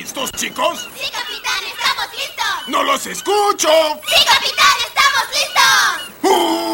listos, chicos? Sí, capitán, estamos listos. ¡No los escucho! Sí, capitán, estamos listos. ¡Uh!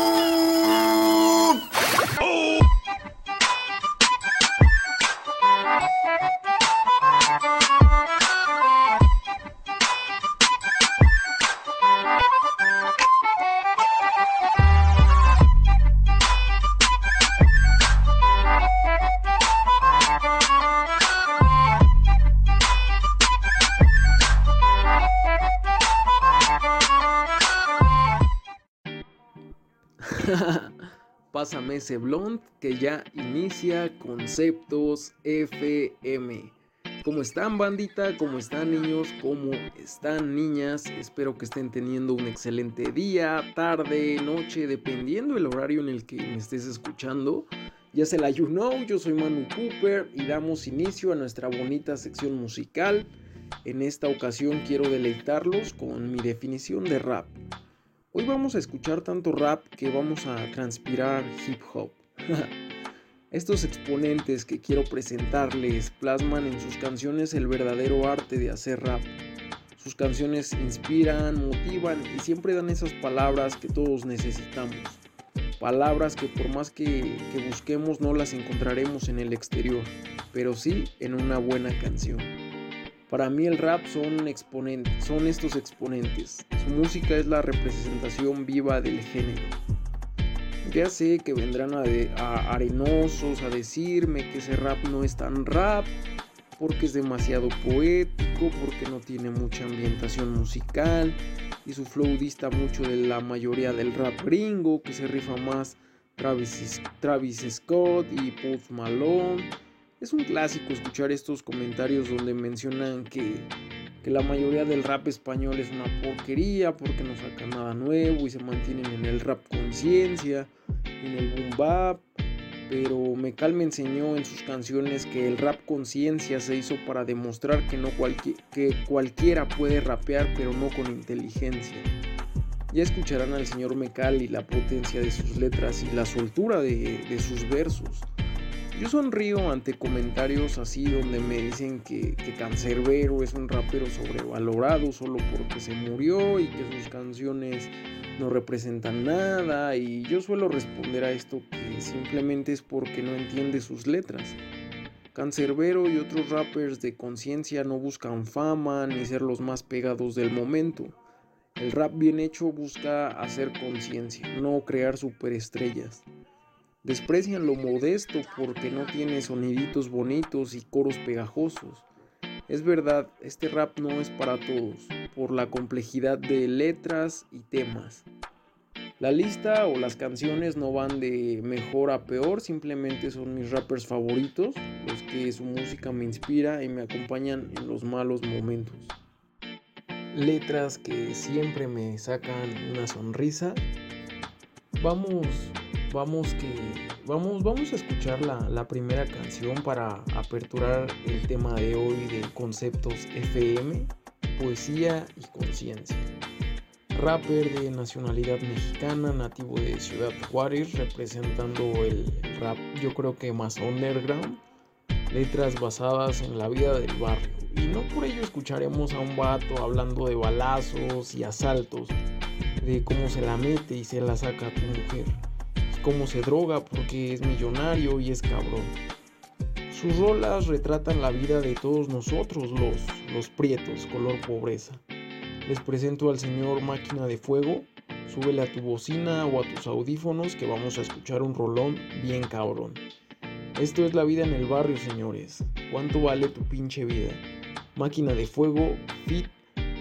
Blond que ya inicia Conceptos FM. ¿Cómo están bandita? ¿Cómo están niños? ¿Cómo están niñas? Espero que estén teniendo un excelente día, tarde, noche, dependiendo el horario en el que me estés escuchando. Ya se la you know, yo soy Manu Cooper y damos inicio a nuestra bonita sección musical. En esta ocasión quiero deleitarlos con mi definición de rap. Hoy vamos a escuchar tanto rap que vamos a transpirar hip hop. Estos exponentes que quiero presentarles plasman en sus canciones el verdadero arte de hacer rap. Sus canciones inspiran, motivan y siempre dan esas palabras que todos necesitamos. Palabras que por más que, que busquemos no las encontraremos en el exterior, pero sí en una buena canción. Para mí el rap son exponentes, son estos exponentes. Su música es la representación viva del género. Ya sé que vendrán a, a arenosos a decirme que ese rap no es tan rap, porque es demasiado poético, porque no tiene mucha ambientación musical y su flow dista mucho de la mayoría del rap gringo, que se rifa más Travis, Travis Scott y Post Malone. Es un clásico escuchar estos comentarios donde mencionan que, que la mayoría del rap español es una porquería porque no sacan nada nuevo y se mantienen en el rap conciencia, en el boom bap. Pero Mecal me enseñó en sus canciones que el rap conciencia se hizo para demostrar que, no cualqui- que cualquiera puede rapear pero no con inteligencia. Ya escucharán al señor Mecal y la potencia de sus letras y la soltura de, de sus versos. Yo sonrío ante comentarios así donde me dicen que, Cancerbero es un rapero sobrevalorado solo porque se murió y que sus canciones no representan nada y yo suelo responder a esto que simplemente es porque no entiende sus letras. Cancerbero y otros rappers de conciencia no buscan fama ni ser los más pegados del momento. El rap bien hecho busca hacer conciencia, no crear superestrellas. Desprecian lo modesto porque no tiene soniditos bonitos y coros pegajosos. Es verdad, este rap no es para todos, por la complejidad de letras y temas. La lista o las canciones no van de mejor a peor, simplemente son mis rappers favoritos, los que su música me inspira y me acompañan en los malos momentos. Letras que siempre me sacan una sonrisa. Vamos, vamos que vamos, vamos a escuchar la, la primera canción para aperturar el tema de hoy de conceptos FM, poesía y conciencia. Rapper de nacionalidad mexicana, nativo de Ciudad Juárez, representando el rap yo creo que más underground, letras basadas en la vida del barrio. Y no por ello escucharemos a un vato hablando de balazos y asaltos, de cómo se la mete y se la saca a tu mujer cómo se droga porque es millonario y es cabrón. Sus rolas retratan la vida de todos nosotros, los, los prietos, color pobreza. Les presento al señor Máquina de Fuego. Súbele a tu bocina o a tus audífonos que vamos a escuchar un rolón bien cabrón. Esto es la vida en el barrio, señores. ¿Cuánto vale tu pinche vida? Máquina de Fuego, Fit,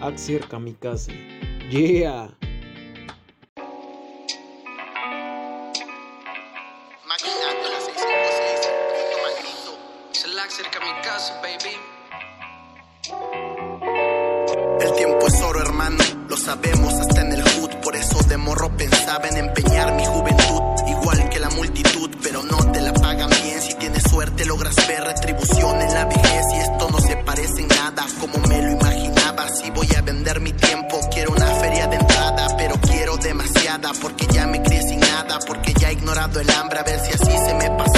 Axer Kamikaze. Yeah. Pensaba en empeñar mi juventud. Igual que la multitud, pero no te la pagan bien. Si tienes suerte, logras ver retribución en la vejez. Y esto no se parece en nada como me lo imaginaba. Si voy a vender mi tiempo, quiero una feria de entrada, pero quiero demasiada. Porque ya me crié sin nada, porque ya he ignorado el hambre a ver si así se me pasaba.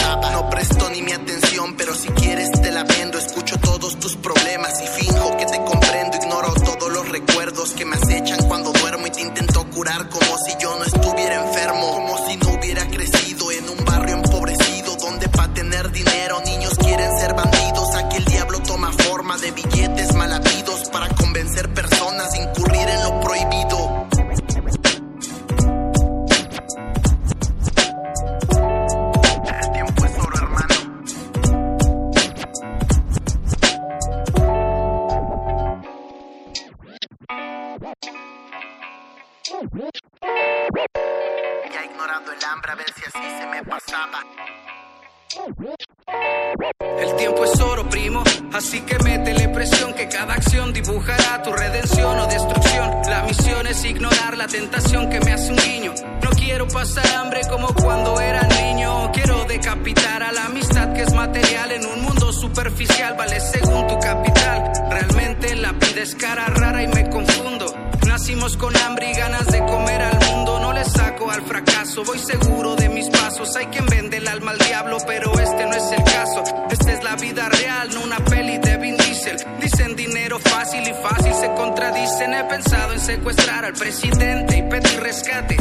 Cara rara y me confundo. Nacimos con hambre y ganas de comer al mundo. No le saco al fracaso, voy seguro de mis pasos. Hay quien vende el alma al diablo, pero este no es el caso. Esta es la vida real, no una peli de Vin Diesel. Dicen dinero fácil y fácil se contradicen. He pensado en secuestrar al presidente y pedir rescate.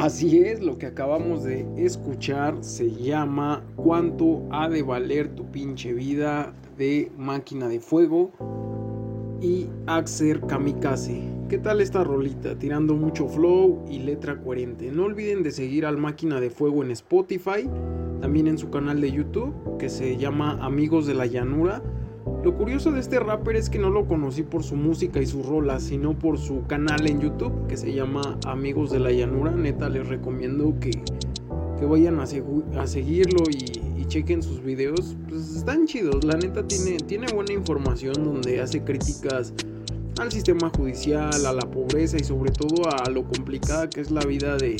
Así es, lo que acabamos de escuchar se llama ¿Cuánto ha de valer tu pinche vida? de Máquina de Fuego y Axer Kamikaze. ¿Qué tal esta rolita? Tirando mucho flow y letra coherente. No olviden de seguir al Máquina de Fuego en Spotify, también en su canal de YouTube que se llama Amigos de la Llanura. Lo curioso de este rapper es que no lo conocí por su música y sus rolas, sino por su canal en YouTube que se llama Amigos de la Llanura. Neta, les recomiendo que, que vayan a, segu- a seguirlo y, chequen sus videos. Pues están chidos, la neta tiene, tiene buena información donde hace críticas al sistema judicial, a la pobreza y sobre todo a lo complicada que es la vida de,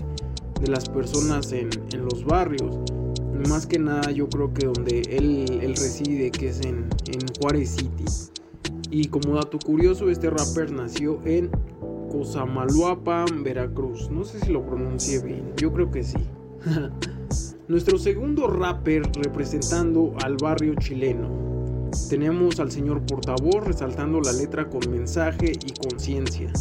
de las personas en los barrios. Más que nada yo creo que donde él, reside, que es en, en Juárez City. Y como dato curioso, este rapper nació en Cosamaloapan, Veracruz. No sé si lo pronuncié bien, yo creo que sí. Nuestro segundo rapper representando al barrio chileno. Tenemos al señor Portavoz resaltando la letra con mensaje y conciencia.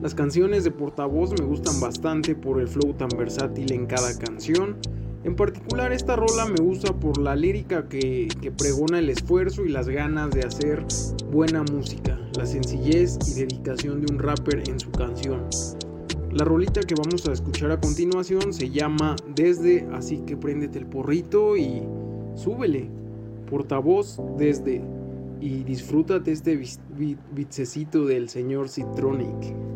Las canciones de Portavoz me gustan bastante por el flow tan versátil en cada canción. En particular esta rola me gusta por la lírica que, pregona el esfuerzo y las ganas de hacer buena música, la sencillez y dedicación de un rapper en su canción. La rolita que vamos a escuchar a continuación se llama Desde, así que préndete el porrito y súbele. Portavoz desde y disfrútate este bitsecito del señor Citronic.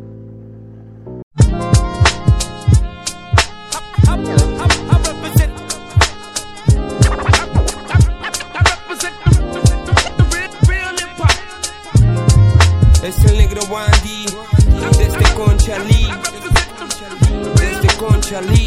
Desde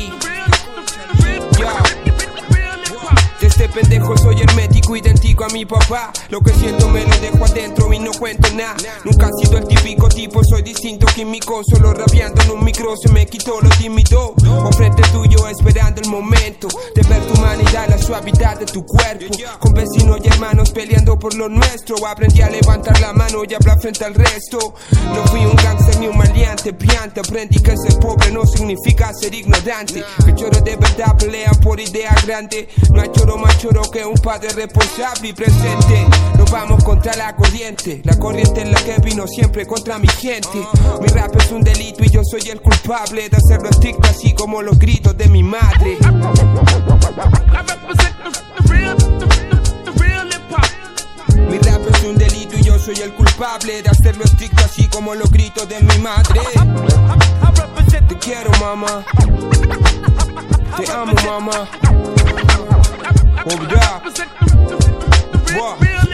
a mi papá. Lo que siento me lo dejo adentro y no cuento nada. Nunca he sido el típico tipo, soy distinto químico. Solo rabiando en un micro se me quitó lo tímido. O frente tuyo esperando el momento de ver tu humanidad, la suavidad de tu cuerpo. Con vecinos y hermanos peleando por lo nuestro. Aprendí a levantar la mano y hablar frente al resto. No fui un gangster ni un maleante, piante. Aprendí que ser pobre no significa ser ignorante. Que choro de verdad pelean por ideas grandes. No hay choro más choro que un padre responsable presente. Nos vamos contra la corriente. La corriente es la que vino siempre contra mi gente. Mi rap es un delito y yo soy el culpable de hacerlo estricto, así como los gritos de mi madre. Mi rap es un delito y yo soy el culpable de hacerlo estricto así como los gritos de mi madre. Te quiero, mamá. Te amo, mamá. Oh, yeah. What?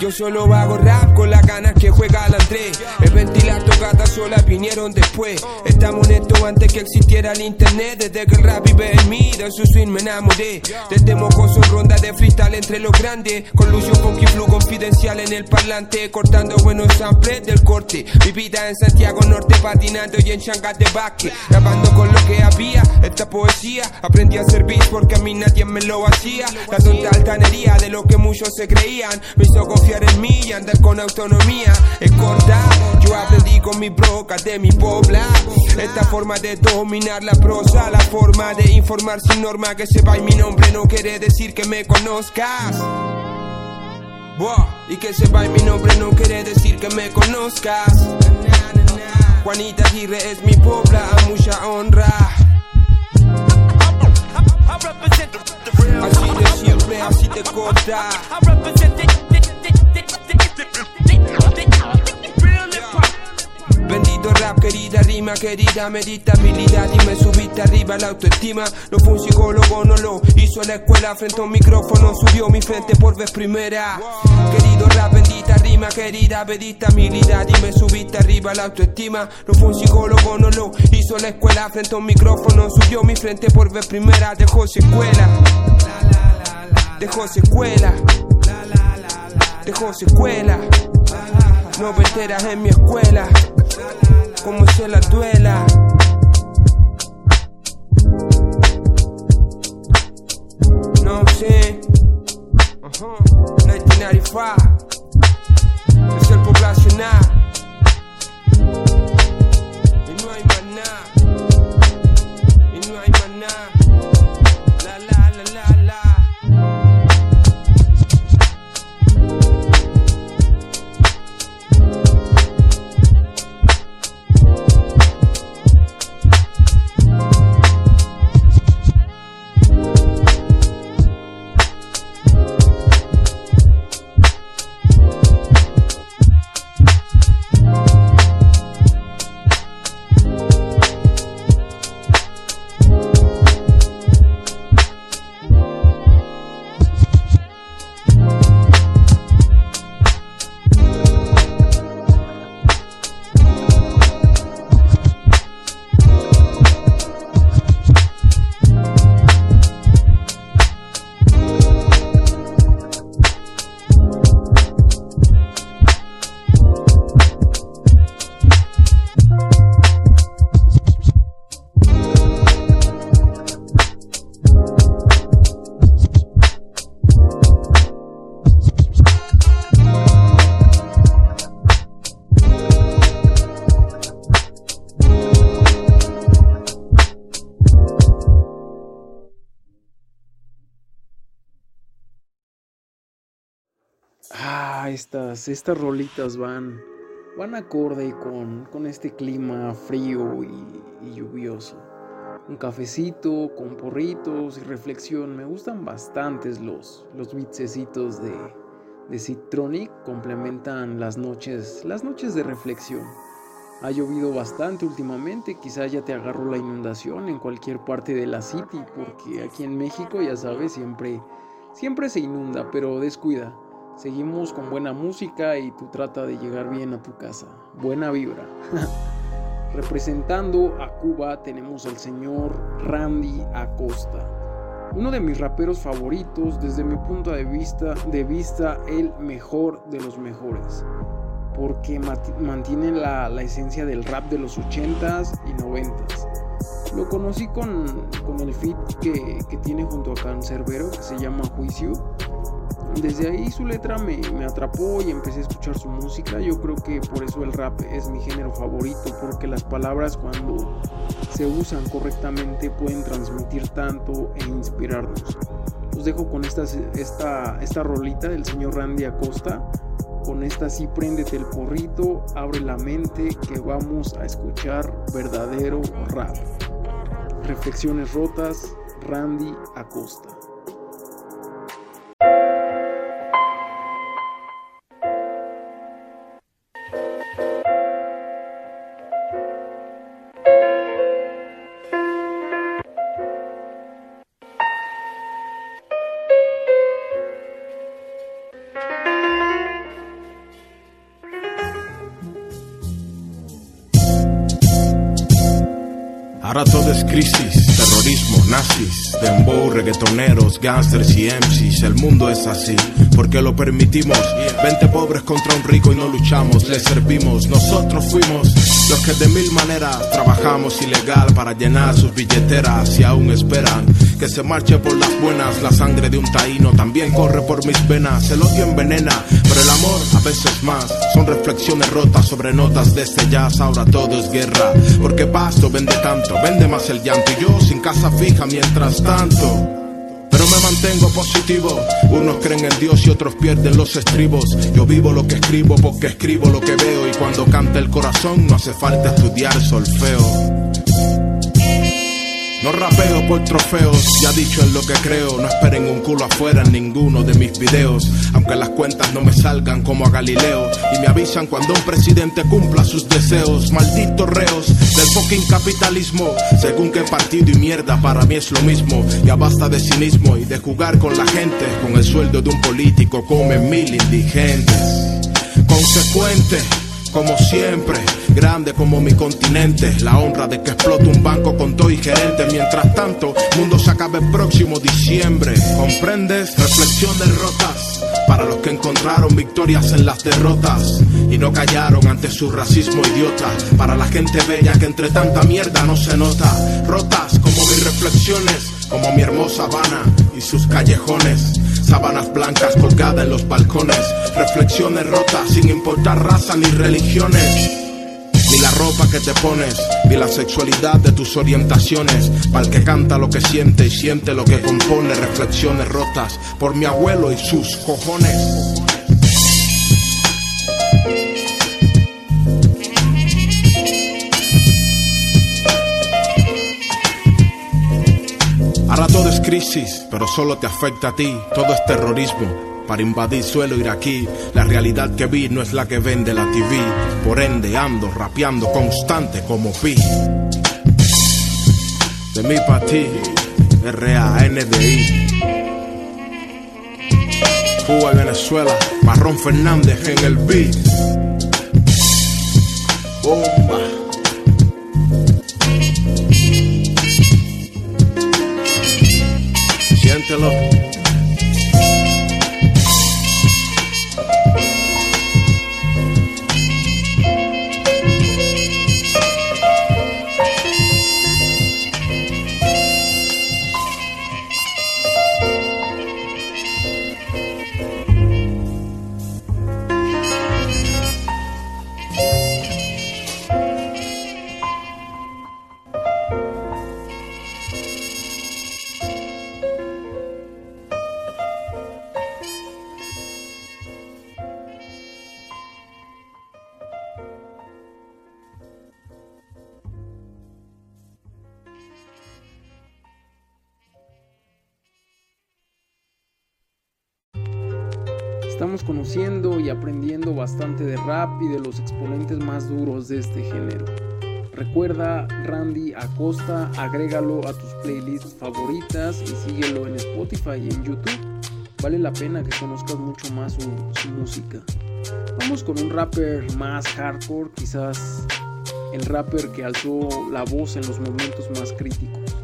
Yo solo hago rap con las ganas que juega el Andrés. El ventilar tocata sola vinieron después. Estamos en esto antes que existiera el internet. Desde que el rap vive en mí, de su swing me enamoré. Desde mocoso ronda de freestyle entre los grandes. Con Lucio Funky Flu confidencial en el parlante. Cortando buenos samples del corte. Mi vida en Santiago Norte patinando y en Shanghai de Baque. Grabando con lo que había, esta poesía. Aprendí a servir porque a mí nadie me lo hacía. La tonta altanería de lo que muchos se creían. Me hizo en mí y andar con autonomía. Es corta, yo aprendí con mi broca de mi pobla. Esta forma de dominar la prosa, la forma de informar sin norma que sepa y mi nombre no quiere decir que me conozcas. y que sepa y mi nombre no quiere decir que me conozcas. Juanita Aguirre es mi pobla, a mucha honra. Así de siempre, así te corta. Bendito rap, querida rima, querida meditabilidad y me subiste arriba la autoestima. No fue un psicólogo, no lo hizo la escuela. Frente a un micrófono subió mi frente por vez primera. Querido rap, bendita rima, querida meditabilidad y me subiste arriba la autoestima. No fue un psicólogo, no lo hizo la escuela. Frente a un micrófono subió mi frente por vez primera. Dejó secuela, dejó secuela, dejó secuela. No veteras en mi escuela como se la duela. No sé, -huh. 1995 estas, estas rolitas van, van acorde con, con este clima frío y, lluvioso. Un cafecito con porritos y reflexión. Me gustan bastantes los, los bitsecitos de, de Citronic. Complementan las noches, las noches de reflexión. Ha llovido bastante últimamente, quizá ya te agarró la inundación en cualquier parte de la city, porque aquí en México, ya sabes, siempre, siempre se inunda, pero descuida. Seguimos con buena música y tú trata de llegar bien a tu casa. Buena vibra. Representando a Cuba tenemos al señor Randy Acosta. Uno de mis raperos favoritos, desde mi punto de vista, de vista el mejor de los mejores. Porque mantiene la, la esencia del rap de los 80s y 90s. Lo conocí con, con el feat que, que, tiene junto a Cancerbero, que se llama Juicio. Desde ahí su letra me, atrapó y empecé a escuchar su música. Yo creo que por eso el rap es mi género favorito, porque las palabras cuando se usan correctamente pueden transmitir tanto e inspirarnos. Los dejo con esta, esta, esta rolita del señor Randy Acosta. Con esta sí préndete el porrito, abre la mente que vamos a escuchar verdadero rap. Reflexiones rotas, Randy Acosta. Nazis, dembow, reggaetoneros, gangsters y MCs. El mundo es así, porque lo permitimos. Vente pobres contra un rico y no luchamos, le servimos. Nosotros fuimos los que de mil maneras trabajamos ilegal para llenar sus billeteras y aún esperan que se marche por las buenas. La sangre de un taíno también corre por mis venas. El odio envenena, pero el amor a veces más. Son reflexiones rotas sobre notas de este jazz. Ahora todo es guerra, porque Pasto vende tanto vende más el llanto y yo sin casa fija mientras tanto. Pero me mantengo positivo. Unos creen en Dios y otros pierden los estribos. Yo vivo lo que escribo porque escribo lo que veo. Y cuando canta el corazón no hace falta estudiar solfeo. No rapeo por trofeos, ya dicho en lo que creo. No esperen un culo afuera en ninguno de mis videos. Aunque las cuentas no me salgan como a Galileo. Y me avisan cuando un presidente cumpla sus deseos. Malditos reos del fucking capitalismo. Según qué partido y mierda, para mí es lo mismo. Ya basta de cinismo y de jugar con la gente. Con el sueldo de un político comen mil indigentes. Consecuente como siempre, grande como mi continente. La honra de que explote un banco con todo y gerente. Mientras tanto, mundo se acaba el próximo diciembre. ¿Comprendes? Reflexiones rotas para los que encontraron victorias en las derrotas y no callaron ante su racismo idiota. Para la gente bella que entre tanta mierda no se nota. Rotas como mis reflexiones, como mi hermosa Habana y sus callejones. Sábanas blancas colgadas en los balcones, reflexiones rotas sin importar raza ni religiones. Ni la ropa que te pones, ni la sexualidad de tus orientaciones. Para el que canta lo que siente y siente lo que compone, reflexiones rotas por mi abuelo y sus cojones. Ahora todo es crisis, pero solo te afecta a ti. Todo es terrorismo. Para invadir suelo iraquí, la realidad que vi no es la que vende la TV. Por ende ando rapeando constante como Pi. De mí pa' ti, R-A-N-D-I. Cuba y Venezuela, Marrón Fernández en el beat. Bomba. Siéntelo. Estamos conociendo y aprendiendo bastante de rap y de los exponentes más duros de este género. Recuerda Randy Acosta, agrégalo a tus playlists favoritas y síguelo en Spotify y en YouTube. Vale la pena que conozcas mucho más su, música. Vamos con un rapper más hardcore, quizás el rapper que alzó la voz en los momentos más críticos.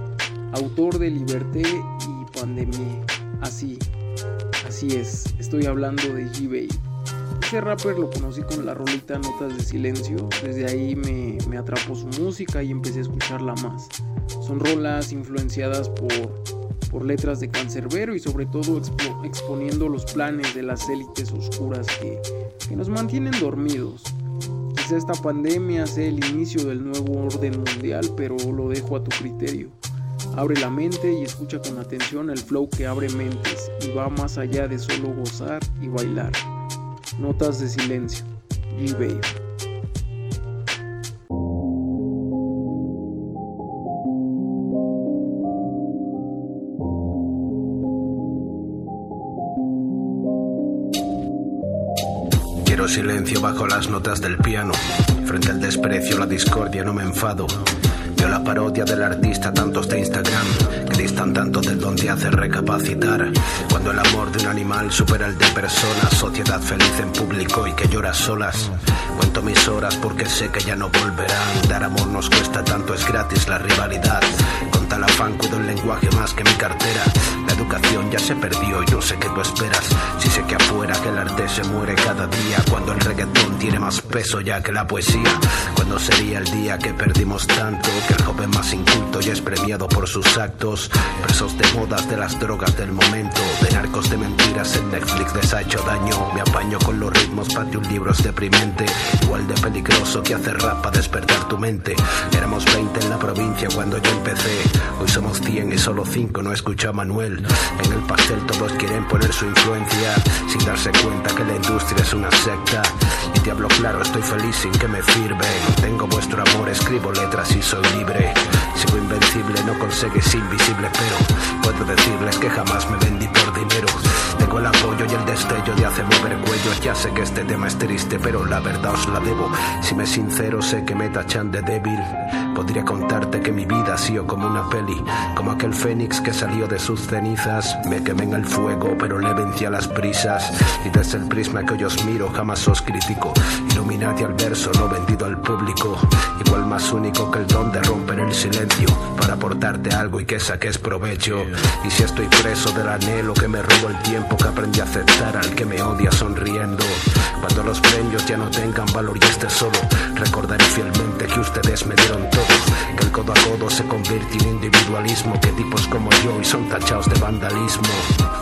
Autor de Liberté y Pandemia. Así, Así es, estoy hablando de G-Babe. Ese rapper lo conocí con la rolita Notas de Silencio. Desde ahí me, me, atrapó su música y empecé a escucharla más. Son rolas influenciadas por, por letras de Cancerbero y sobre todo expo, exponiendo los planes de las élites oscuras que, que nos mantienen dormidos. Quizá esta pandemia sea el inicio del nuevo orden mundial, pero lo dejo a tu criterio. Abre la mente y escucha con atención el flow que abre mentes y va más allá de solo gozar y bailar. Notas de silencio. G-Babe. Quiero silencio bajo las notas del piano. Frente al desprecio, la discordia, no me enfado. La parodia del artista, tantos de Instagram, que distan tanto del don te hace recapacitar. Cuando el amor de un animal supera el de personas, sociedad feliz en público y que llora solas. Cuento mis horas porque sé que ya no volverán. Dar amor nos cuesta tanto, es gratis la rivalidad. Con tal afán cuido el lenguaje más que mi cartera. Educación ya se perdió y no sé qué tú esperas. Si sé que afuera que el arte se muere cada día. Cuando el reggaetón tiene más peso ya que la poesía. Cuando sería el día que perdimos tanto que el joven más inculto ya es premiado por sus actos. Presos de modas, de las drogas del momento, de narcos de mentiras en Netflix les ha hecho daño. Me apaño con los ritmos, patio un libro es deprimente. Igual de peligroso que hacer rap para despertar tu mente. Éramos 20 en la provincia cuando yo empecé. Hoy somos 100 y solo 5 no escucha a Manuel. En el pastel todos quieren poner su influencia sin darse cuenta que la industria es una secta. Y te hablo claro, estoy feliz sin que me firme. Tengo vuestro amor, escribo letras y soy libre. Sigo invencible, no consigues invisible, pero puedo decirles que jamás me vendí por dinero. El apoyo y el destello de hacer mover cuellos. Ya sé que este tema es triste, pero la verdad os la debo. Si me sincero, sé que me tachan de débil. Podría contarte que mi vida ha sido como una peli, como aquel fénix que salió de sus cenizas. Me quemé en el fuego, pero le vencí a las prisas. Y desde el prisma que hoy os miro, jamás os critico. Illuminati al verso, no vendido al público. Igual más único que el don de romper el silencio para aportarte algo y que saques provecho. Y si estoy preso del anhelo que me robo el tiempo que aprendí a aceptar al que me odia sonriendo. Cuando los premios ya no tengan valor y esté solo, recordaré fielmente que ustedes me dieron todo. Que el codo a codo se convierte en individualismo, que tipos como yo y son tachados de vandalismo.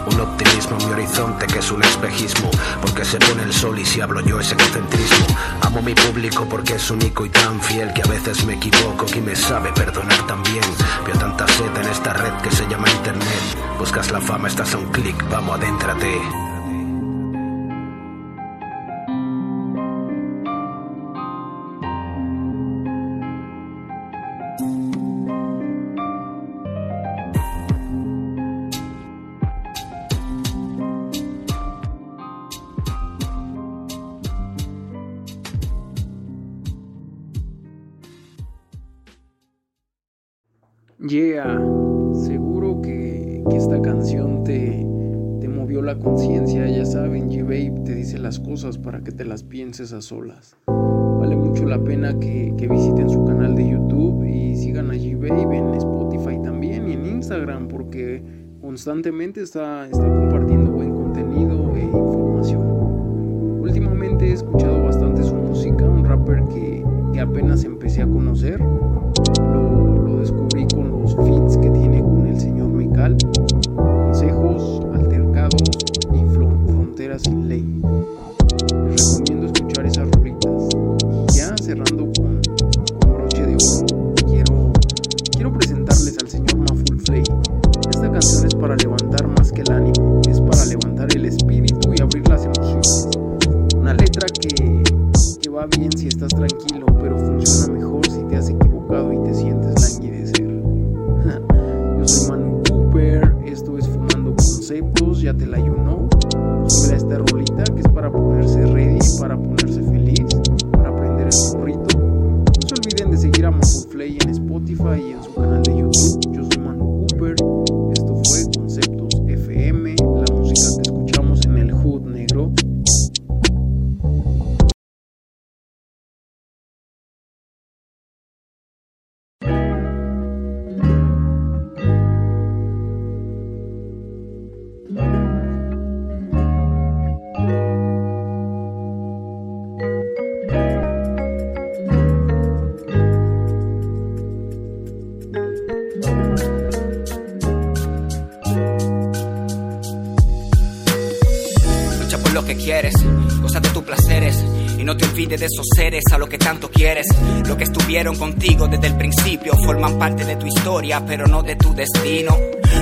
Un optimismo en mi horizonte que es un espejismo, porque se pone el sol y si hablo yo es egocentrismo. Amo mi público porque es único y tan fiel que a veces me equivoco y me sabe perdonar también. Veo tanta sed en esta red que se llama internet. Buscas la fama, estás a un clic, vamos adéntrate. Yeah, seguro que, que esta canción te, te movió la conciencia. Ya saben, G-Babe te dice las cosas para que te las pienses a solas. Vale mucho la pena que, que visiten su canal de YouTube y sigan a G-Babe en Spotify también y en Instagram porque constantemente está, está compartiendo buen contenido e información. Últimamente he escuchado bastante su música, un rapper que, que apenas empecé a conocer. Lo, feats que tiene con el señor Mecal, consejos, altercados y fron- fronteras sin ley. De esos seres a lo que tanto quieres. Lo que estuvieron contigo desde el principio forman parte de tu historia, pero no de tu destino.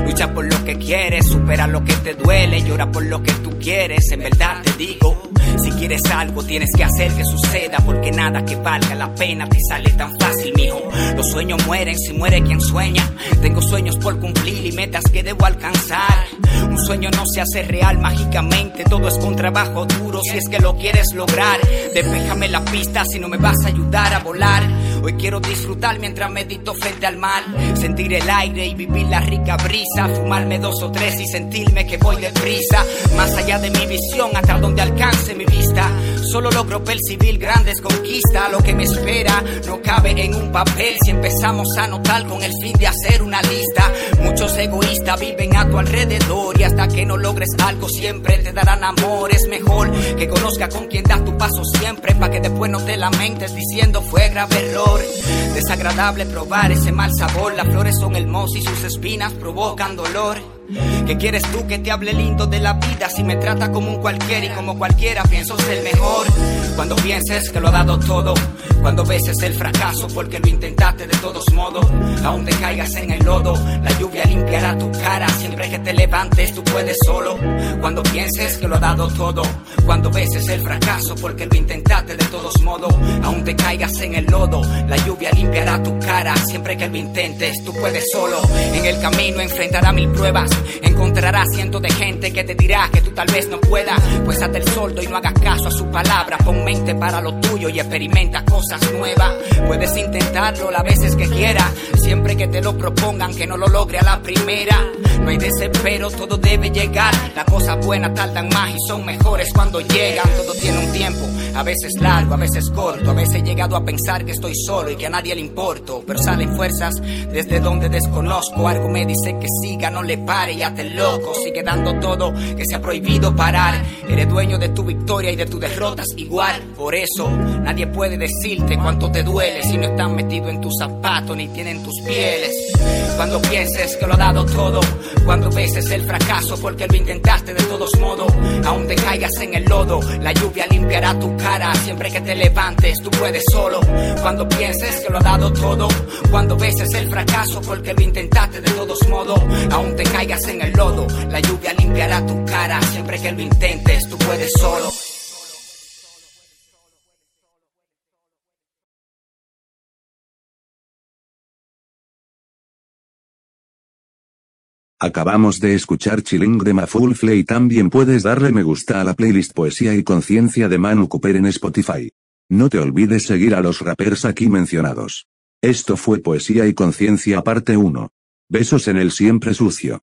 Lucha por lo que quieres, supera lo que te duele, llora por lo que tú quieres. En verdad te digo, si quieres algo tienes que hacer que suceda, porque nada que valga la pena te sale tan fácil, mijo. Los sueños mueren si muere quien sueña. Tengo sueños por cumplir y metas que debo alcanzar. Un sueño no se hace real mágicamente, todo es con trabajo duro si es que lo quieres lograr. Despéjame la pista si no me vas a ayudar a volar. Hoy quiero disfrutar mientras medito frente al mar. Sentir el aire y vivir la rica brisa. Fumarme dos o tres y sentirme que voy deprisa. Más allá de mi visión, hasta donde alcance mi vista. Solo logro percibir grandes conquistas. Lo que me espera no cabe en un papel si empezamos a notar con el fin de hacer una lista. Muchos egoístas viven a tu alrededor y hasta que no logres algo siempre te darán amor. Es mejor que conozca con quien das tu paso siempre para que después no te lamentes diciendo fue grave error. Desagradable probar ese mal sabor. Las flores son hermosas y sus espinas provocan dolor. ¿Qué quieres tú que te hable lindo de la vida si me trata como un cualquiera y como cualquiera pienso ser mejor? Cuando pienses que lo ha dado todo, cuando veces el fracaso porque lo intentaste de todos modos, aún te caigas en el lodo, la lluvia limpiará tu cara siempre que te levantes tú puedes solo. Cuando pienses que lo ha dado todo, cuando veces el fracaso porque lo intentaste de todos modos, aún te caigas en el lodo, la lluvia limpiará tu cara siempre que lo intentes tú puedes solo. En el camino enfrentará mil pruebas Encontrarás cientos de gente que te dirá que tú tal vez no puedas. Pues hasta el soldo y no hagas caso a su palabra. Pon mente para lo tuyo y experimenta cosas nuevas. Puedes intentarlo las veces que quieras. Siempre que te lo propongan, que no lo logre a la primera. No hay desespero, todo debe llegar. Las cosas buenas tardan más y son mejores cuando llegan. Todo tiene un tiempo, a veces largo, a veces corto. A veces he llegado a pensar que estoy solo y que a nadie le importo. Pero salen fuerzas desde donde desconozco. Algo me dice que siga, no le pare y hazte loco. Sigue dando todo, que se ha prohibido parar. Eres dueño de tu victoria y de tus derrotas igual. Por eso nadie puede decirte cuánto te duele si no están metido en tus zapatos ni tienen tus pieles. Cuando pienses que lo ha dado todo, cuando veces el fracaso porque lo intentaste de todos modos, aún te caigas en el lodo, la lluvia limpiará tu cara siempre que te levantes, tú puedes solo. Cuando pienses que lo ha dado todo, cuando veces el fracaso porque lo intentaste de todos modos, aún te caigas en el lodo, la lluvia limpiará tu cara siempre que lo intentes, tú puedes solo. Acabamos de escuchar Chilling de Mafulfle y también puedes darle me gusta a la playlist Poesía y Conciencia de Manu Cooper en Spotify. No te olvides seguir a los rappers aquí mencionados. Esto fue Poesía y Conciencia parte 1. Besos en el siempre sucio.